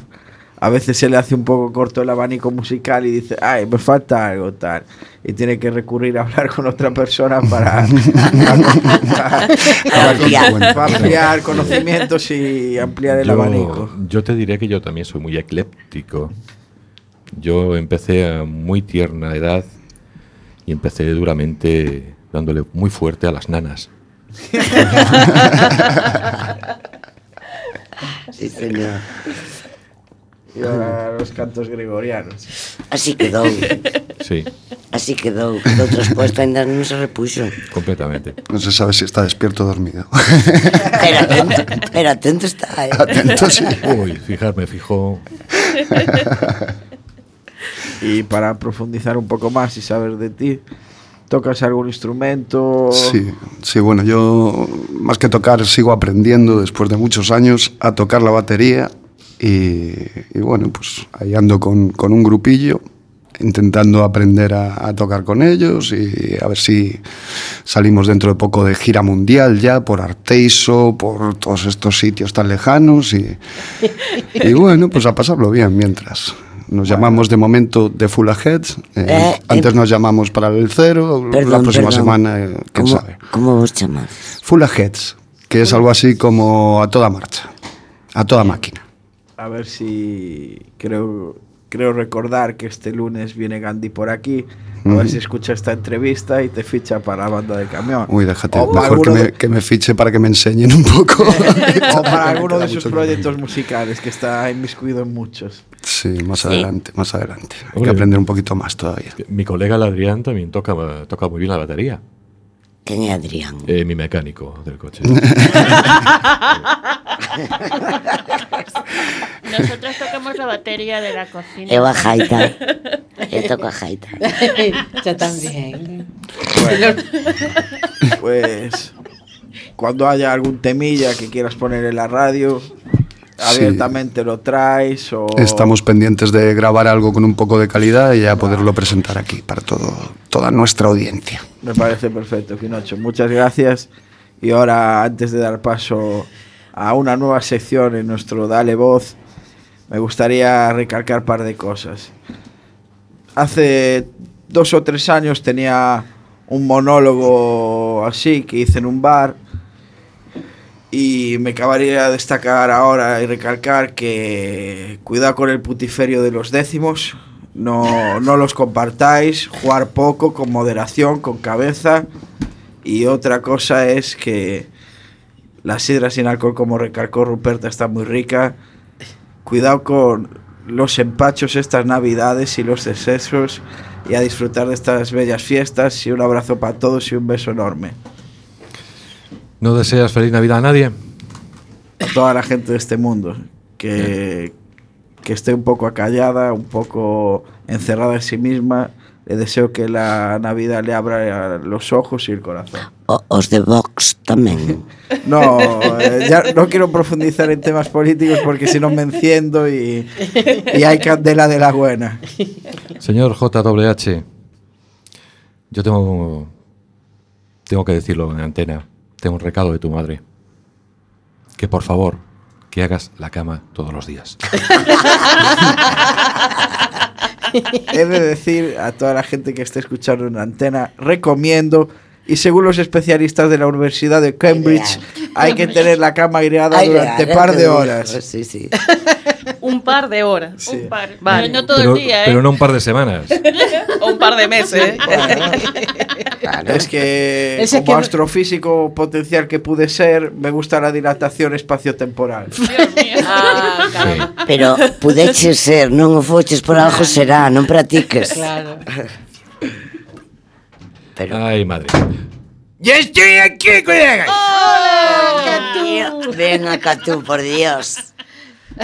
a veces se le hace un poco corto el abanico musical y dice, ay, me falta algo tal. Y tiene que recurrir a hablar con otra persona para, Ampliar. ampliar conocimientos y ampliar el abanico. yo te diré que yo también soy muy ecléptico. Yo empecé a muy tierna edad y empecé duramente dándole muy fuerte a las nanas. Sí, señor. Y ahora los cantos gregorianos. Así quedou. Sí, Así quedou. Quedou traspuesto, ainda non se repuxo. completamente. No se sabe si está despierto o dormido. Pero atento, pero atento está, eh. Atento, sí. Uy, fijarme, fijo. Y para profundizar un poco más y saber de ti, ¿tocas algún instrumento? Sí, sí, bueno, yo más que tocar sigo aprendiendo después de muchos años a tocar la batería y, y bueno, pues ahí ando con, con un grupillo intentando aprender a, a tocar con ellos y a ver si salimos dentro de poco de gira mundial ya por Arteiso, por todos estos sitios tan lejanos y, y bueno, pues a pasarlo bien mientras. Nos llamamos de momento de Full Aheads. eh, Eh, antes eh, nos llamamos Paralel Cero. la Perdón, próxima perdón. semana, eh, quién ¿Cómo, sabe. ¿Cómo vos chamades? Full Aheads, que es algo así como a toda marcha, a toda máquina. A ver si creo creo recordar que este lunes viene Gandhi por aquí. A ver si escucha esta entrevista y te ficha para la banda de camión. Uy, déjate, O mejor que me, de- que me fiche para que me enseñen un poco. o para alguno de sus proyectos musicales, que está inmiscuido en muchos. Sí, más adelante, más adelante. Hay que aprender un poquito más todavía. Mi colega el Adrián también toca, toca muy bien la batería. ¿Quién es Adrián? Eh, mi mecánico del coche. Nosotros tocamos la batería de la cocina. A jaita. Eu toco a jaita. Yo también. Pues cuando haya algún temilla que quieras poner en la radio, abiertamente lo traes o Estamos pendientes de grabar algo con un poco de calidad y ya poderlo presentar aquí para todo, toda nuestra audiencia. Me parece perfecto, Pinocho. Muchas gracias. Y ahora, antes de dar paso a una nueva sección en nuestro Dale Voz, me gustaría recalcar un par de cosas. Hace dos o tres años tenía un monólogo así que hice en un bar y me acabaría de destacar ahora y recalcar que cuidado con el putiferio de los décimos, no, no los compartáis, jugar poco, con moderación, con cabeza. Y otra cosa es que la sidra sin alcohol, como recalcó Ruperta, está muy rica. Cuidado con los empachos estas navidades y los excesos y a disfrutar de estas bellas fiestas y un abrazo para todos y un beso enorme. ¿No deseas feliz Navidad a nadie? a toda la gente de este mundo que, que esté un poco acallada, un poco encerrada en sí misma. Le deseo que la Navidad le abra los ojos y el corazón. O, os de Vox tamén. No, eh, ya no quiero profundizar en temas políticos porque si no me enciendo y, y hay candela de la buena. Señor JWH, yo tengo, tengo que decirlo en antena. Tengo un recado de tu madre. Que por favor, que hagas la cama todos los días. He de decir a toda la gente que esté escuchando en antena, recomiendo, y según los especialistas de la Universidad de Cambridge, hay que tener la cama aireada durante ya, par de horas. Sí, sí. Un par de horas. Sí. Un par. Vale. Pero no todo pero, el día, ¿eh? pero no un par de semanas. O un par de meses. ¿eh? Es que Ese como que astrofísico potencial que pude ser, me gusta la dilatación espaciotemporal. Dios mío. Ah, caramba. Pero pudeches ser, non o foches por algo será, non practiques. Claro. Pero Ay, madre. ¡Ya estoy aquí, colega! tío, venga Catú, por Dios.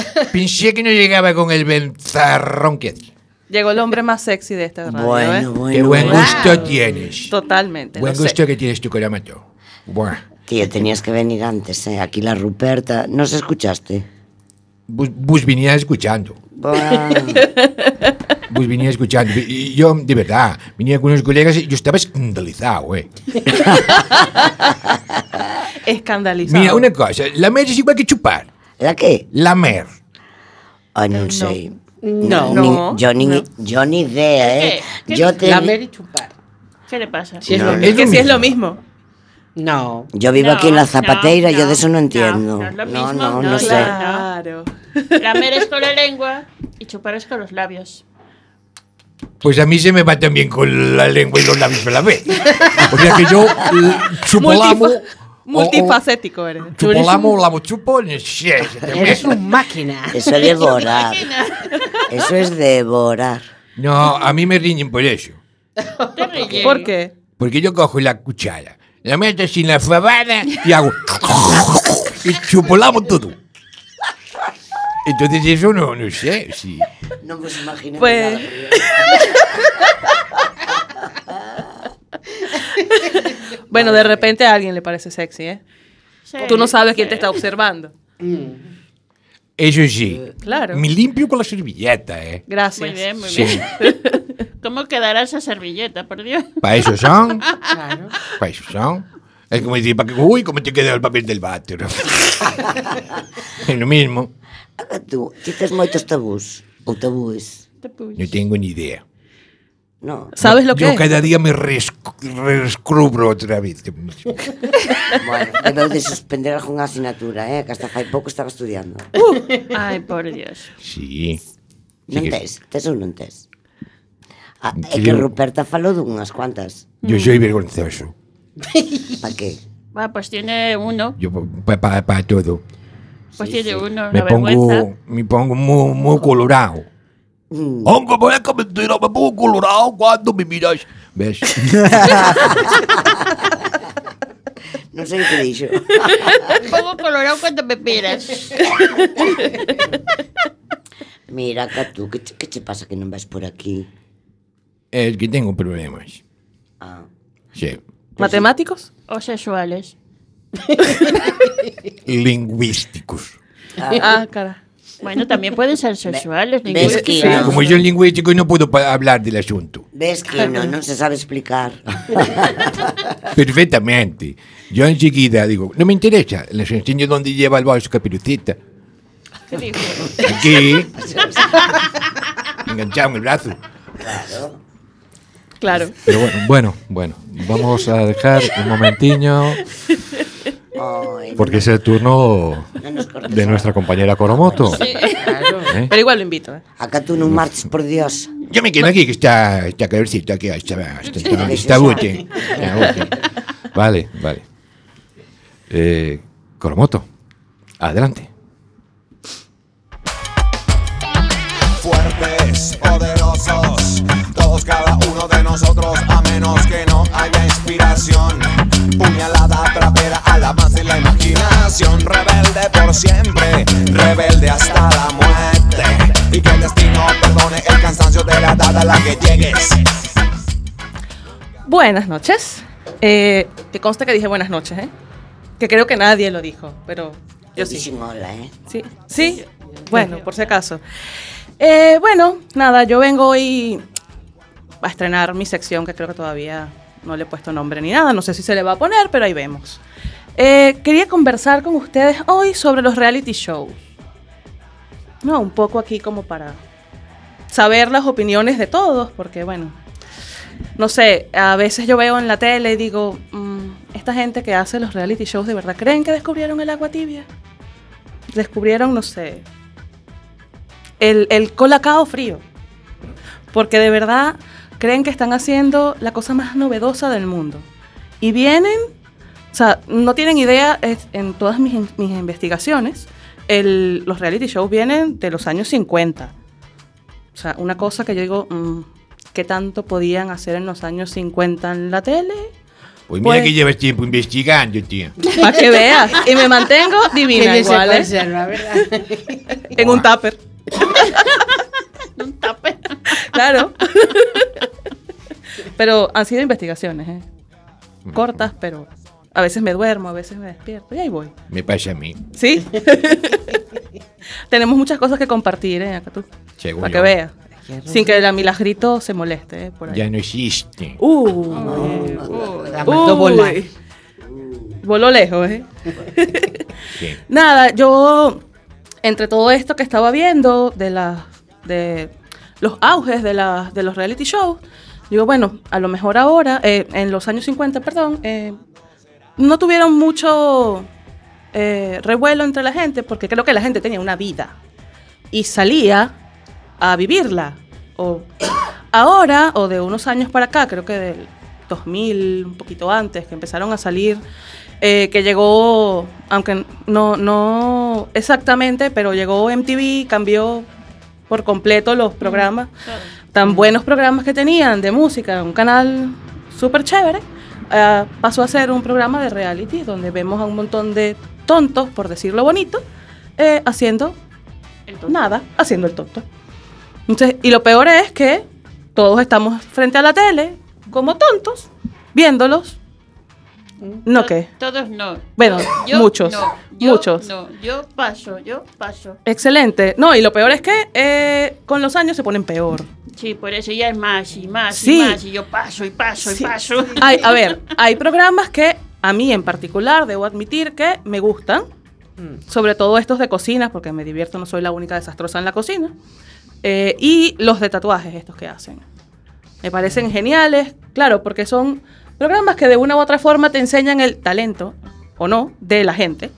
Pensé que no llegaba con el benzarrón que. Llegó el hombre más sexy de esta radio. Bueno, ¿eh? bueno. ¡Qué buen bueno. gusto tienes! Totalmente. Buen lo sé. gusto que tienes tu colamato. Buah. Tío, tenías que venir antes, eh. Aquí la Ruperta. ¿Nos escuchaste? Vos, vos venía escuchando. Buah. Vos venía escuchando. Y yo, de verdad, venía con unos colegas y yo estaba escandalizado, eh. Escandalizado. Mira, una cosa, lamer es igual que chupar. La qué? Lamer. Ay, non sei. No. Ni- No, yo, ni, no. yo ni idea, eh. ¿Qué? ¿Qué? Yo, te, Lamer y chupar. ¿Qué le pasa? Si es No, lo Es mismo. que sí es lo mismo. No. yo vivo No, aquí en la no, zapateira, yo de eso no entiendo. no es lo No, mismo, no, no, no, sé. Claro. Lamer es con la lengua y chupar es con los labios. Pues a mí se me va también con la lengua y los labios a la vez. O sea que yo eh, multifacético eres. Chupo eres lamo, chupo, Eres mezcla. un máquina. Eso es devorar. Eso es devorar. No, a mí me riñen por eso. ¿Por qué? Porque yo cojo la cuchara, la meto en la fabada y hago. y chupolamo todo. Entonces eso no, no sé, sí. No me imagino. Pues- Bueno, de repente a alguien le parece sexy, ¿eh? Sí. Tú no sabes quién te está observando. Eso sí. Claro. Me limpio con la servilleta, ¿eh? Gracias. Muy bien, muy Sí. bien. ¿Cómo quedará esa servilleta, por Dios? Para eso son. Claro. Para eso son. Es como decir, para que, uy, cómo te queda el papel del váter. es lo mismo. Tú, ti tes moitos tabús. Ou tabúes. No tengo ni idea. No. ¿Sabes lo que Yo es? cada día me rescubro outra vez. bueno, debeu de suspender algunha asignatura, eh? Que hasta fai pouco estaba estudiando. Uh, ai, por Dios. Sí. Non tes, tes ou non tes? Ah, é que Ruperta falou dunhas cuantas. Yo mm. soy vergonzoso. Pa que? Va, pues pois tiene uno. Yo pa, pa, pa todo. Pues sí, tiene sí. uno, me la pongo, vergüenza. Me pongo moi, moi colorado. Mm. Aunque parezca mentira, me pongo colorado cuando me miras. ¿Ves? Non sei o que dixo. Pongo colorado cuando me miras. Mira, Catu, que che, que che pasa que non vas por aquí? Es que tengo problemas. Ah. Sí. ¿Matemáticos? O sexuales. Lingüísticos. Ah, cara. Bueno, también pueden ser sexuales. ves que Sí, no. como yo lingüístico no puedo hablar del asunto. Ves que non, non se sabe explicar. Perfectamente. Yo enseguida digo, no me interesa, les enseño dónde lleva el bolso caperucita. ¿Qué dijo? Aquí. Enganchado en el brazo. Claro. Claro. Pero bueno, bueno, bueno, vamos a dejar un momentiño Ay, porque es el turno de nuestra compañera Coromoto. Claro. ¿Eh? Pero igual lo invito, ¿eh? A Catu non marches, por Dios. Yo me quedo aquí, que está, está aquí, está, está, está, está. Vale, vale. Eh, Coromoto, adelante. fuertes, poderosos, todos cada uno de nosotros, a menos que no haya inspiración. Puñalada trapera, alabanza y la imaginación, rebelde por siempre, rebelde hasta la muerte. Y que el destino perdone el cansancio de la edad a la que llegues. Buenas noches. Eh, que consta que dije buenas noches, ¿eh? Que creo que nadie lo dijo, pero yo sí. Eh? Sí, sí. Bueno, por si acaso. Eh, bueno, nada, yo vengo hoy a estrenar mi sección que creo que todavía no le he puesto nombre ni nada. No sé si se le va a poner, pero ahí vemos. Eh, quería conversar con ustedes hoy sobre los reality shows. No, un poco aquí como para saber las opiniones de todos, porque bueno, no sé, a veces yo veo en la tele y digo, mm, esta gente que hace los reality shows de verdad creen que descubrieron el agua tibia. Descubrieron, no sé, el, el colacao frío. Porque de verdad creen que están haciendo la cosa más novedosa del mundo. Y vienen, o sea, no tienen idea, es- en todas mis, in- mis investigaciones, el- los reality shows vienen de los años 50. O sea, una cosa que yo digo, mm, ¿qué tanto podían hacer en los años 50 en la tele? Pues mira Pues- que llevas tiempo investigando, tío. Para que veas. Y me mantengo divina igual, ¿eh? conserva, ¿verdad? En un tupper. Un tape. Claro. pero han sido investigaciones, ¿eh? Cortas, pero a veces me duermo, a veces me despierto y ahí voy. Me pasa a mí. ¿Sí? Tenemos muchas cosas que compartir, ¿eh? Acá tú. Seguro. Para que veas. Sin que la milagrito se moleste, ¿eh? Por ahí. Ya no existe. Uh, La mandó uy. volar. Voló lejos, ¿eh? Sí. Nada, yo entre todo esto que estaba viendo de las de los auges de, las de los reality shows, digo, bueno, a lo mejor ahora, eh, en los años 50, perdón, eh, no tuvieron mucho eh, revuelo entre la gente, porque creo que la gente tenía una vida y salía a vivirla. O ahora, o de unos años para acá, creo que del 2000, un poquito antes, que empezaron a salir, eh, que llegó, aunque no, no exactamente, pero llegó MTV, cambió por completo los programas, tan buenos programas que tenían de música, un canal súper chévere, eh, pasó a ser un programa de reality donde vemos a un montón de tontos, por decirlo bonito, eh, haciendo nada, haciendo el tonto. Entonces, y lo peor es que todos estamos frente a la tele, como tontos, viéndolos. ¿No qué? Todos no. Bueno, Yo muchos, no. Yo muchos. No, yo paso, yo paso. Excelente. No, y lo peor es que eh, con los años se ponen peor. Sí, por eso ya es más y más Sí. y más. Y yo paso y paso Sí. y paso. Hay, a ver, hay programas que a mí en particular debo admitir que me gustan, sobre todo estos de cocina, porque me divierto, no soy la única desastrosa en la cocina. Eh, y los de tatuajes estos que hacen. Me parecen geniales, claro, porque son programas que de una u otra forma te enseñan el talento, o no, de la gente.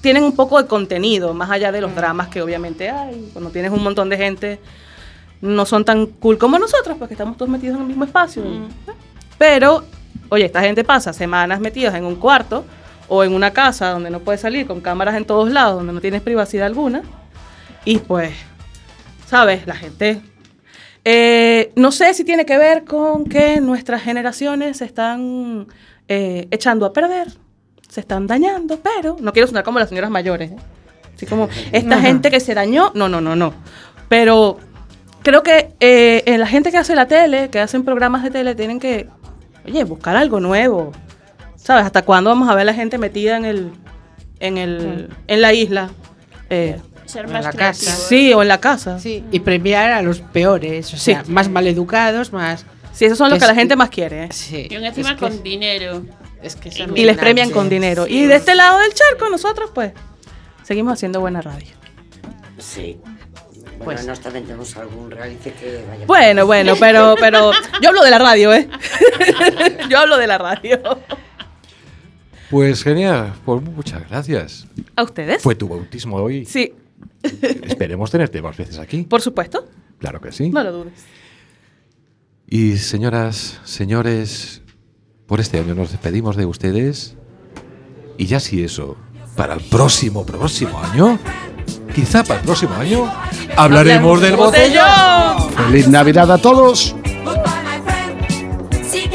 Tienen un poco de contenido, más allá de los dramas que obviamente hay. Cuando tienes un montón de gente, no son tan cool como nosotros, porque estamos todos metidos en el mismo espacio. Pero, oye, esta gente pasa semanas metidas en un cuarto o en una casa donde no puedes salir con cámaras en todos lados, donde no tienes privacidad alguna. Y pues, ¿sabes? La gente... eh, no sé si tiene que ver con que nuestras generaciones se están eh, echando a perder, se están dañando, pero no quiero sonar como las señoras mayores. ¿eh? Así como esta Ajá. gente que se dañó, no, no, no, no. Pero creo que eh, eh, la gente que hace la tele, que hacen programas de tele, tienen que, oye, buscar algo nuevo. ¿Sabes? ¿Hasta cuándo vamos a ver a la gente metida en el, en el, en la isla? Eh, Ser En más la casa. sí, o en la casa. Sí, y premiar a los peores, o Sí. sea, más maleducados, más... Sí, esos son los Es que la que- gente más quiere. ¿eh? Sí. Y encima es que- con dinero. Es que Y les premian con dinero. Y de este lado del charco, nosotros, pues, seguimos haciendo buena radio. Sí. Bueno, Pues- nos también tenemos algún reality que vaya. Bueno, bueno, pero, pero yo hablo de la radio, ¿eh? yo hablo de la radio. Pues genial, pues muchas gracias. ¿A ustedes? Fue tu bautismo hoy. Sí, Esperemos tenerte más veces aquí. por supuesto. Claro que sí. No lo dudes. Y señoras, señores, por este año nos despedimos de ustedes. Y ya si eso, para el próximo, próximo año, quizá para el próximo año, hablaremos del botellón. ¡Feliz Navidad a todos!